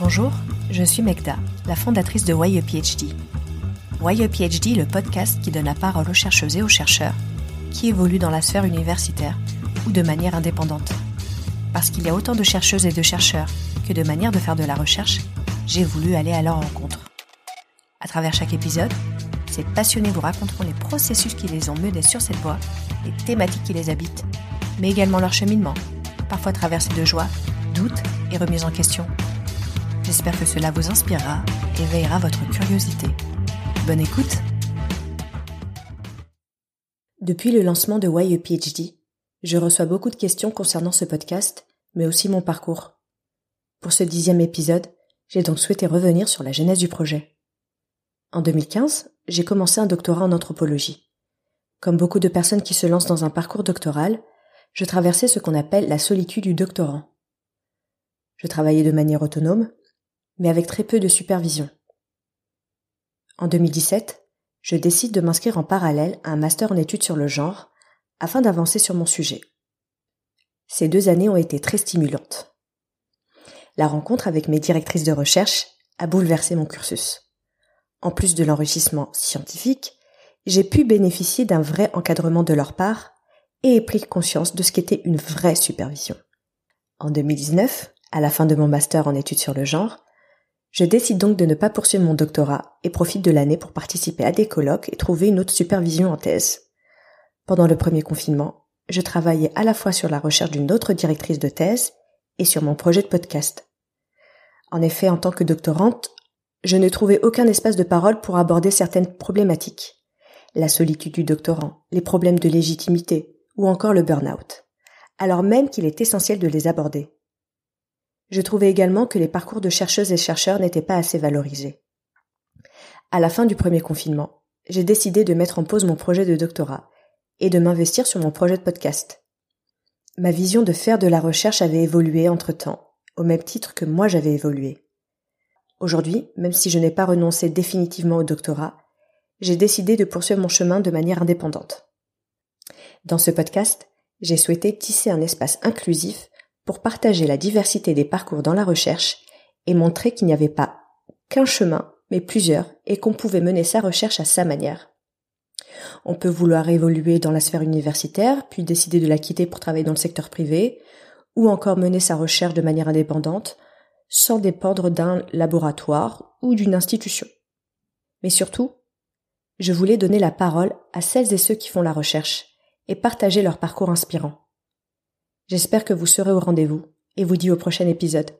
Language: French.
Bonjour, je suis Megda, la fondatrice de Why a PhD. A le podcast qui donne la parole aux chercheuses et aux chercheurs qui évoluent dans la sphère universitaire ou de manière indépendante. Parce qu'il y a autant de chercheuses et de chercheurs que de manières de faire de la recherche, j'ai voulu aller à leur rencontre. À travers chaque épisode, ces passionnés vous raconteront les processus qui les ont menés sur cette voie, les thématiques qui les habitent, mais également leur cheminement, parfois traversé de joie, doutes et remises en question. J'espère que cela vous inspirera et veillera votre curiosité. Bonne écoute Depuis le lancement de Why a PhD, je reçois beaucoup de questions concernant ce podcast, mais aussi mon parcours. Pour ce dixième épisode, j'ai donc souhaité revenir sur la genèse du projet. En 2015, j'ai commencé un doctorat en anthropologie. Comme beaucoup de personnes qui se lancent dans un parcours doctoral, je traversais ce qu'on appelle la solitude du doctorant. Je travaillais de manière autonome, mais avec très peu de supervision. En 2017, je décide de m'inscrire en parallèle à un master en études sur le genre afin d'avancer sur mon sujet. Ces deux années ont été très stimulantes. La rencontre avec mes directrices de recherche a bouleversé mon cursus. En plus de l'enrichissement scientifique, j'ai pu bénéficier d'un vrai encadrement de leur part et ai pris conscience de ce qu'était une vraie supervision. En 2019, à la fin de mon master en études sur le genre, je décide donc de ne pas poursuivre mon doctorat et profite de l'année pour participer à des colloques et trouver une autre supervision en thèse. Pendant le premier confinement, je travaillais à la fois sur la recherche d'une autre directrice de thèse et sur mon projet de podcast. En effet, en tant que doctorante, je ne trouvais aucun espace de parole pour aborder certaines problématiques. La solitude du doctorant, les problèmes de légitimité ou encore le burn-out. Alors même qu'il est essentiel de les aborder. Je trouvais également que les parcours de chercheuses et chercheurs n'étaient pas assez valorisés. À la fin du premier confinement, j'ai décidé de mettre en pause mon projet de doctorat et de m'investir sur mon projet de podcast. Ma vision de faire de la recherche avait évolué entre-temps, au même titre que moi j'avais évolué. Aujourd'hui, même si je n'ai pas renoncé définitivement au doctorat, j'ai décidé de poursuivre mon chemin de manière indépendante. Dans ce podcast, j'ai souhaité tisser un espace inclusif pour partager la diversité des parcours dans la recherche et montrer qu'il n'y avait pas qu'un chemin, mais plusieurs, et qu'on pouvait mener sa recherche à sa manière. On peut vouloir évoluer dans la sphère universitaire, puis décider de la quitter pour travailler dans le secteur privé, ou encore mener sa recherche de manière indépendante, sans dépendre d'un laboratoire ou d'une institution. Mais surtout, je voulais donner la parole à celles et ceux qui font la recherche et partager leur parcours inspirant. J'espère que vous serez au rendez-vous et vous dis au prochain épisode.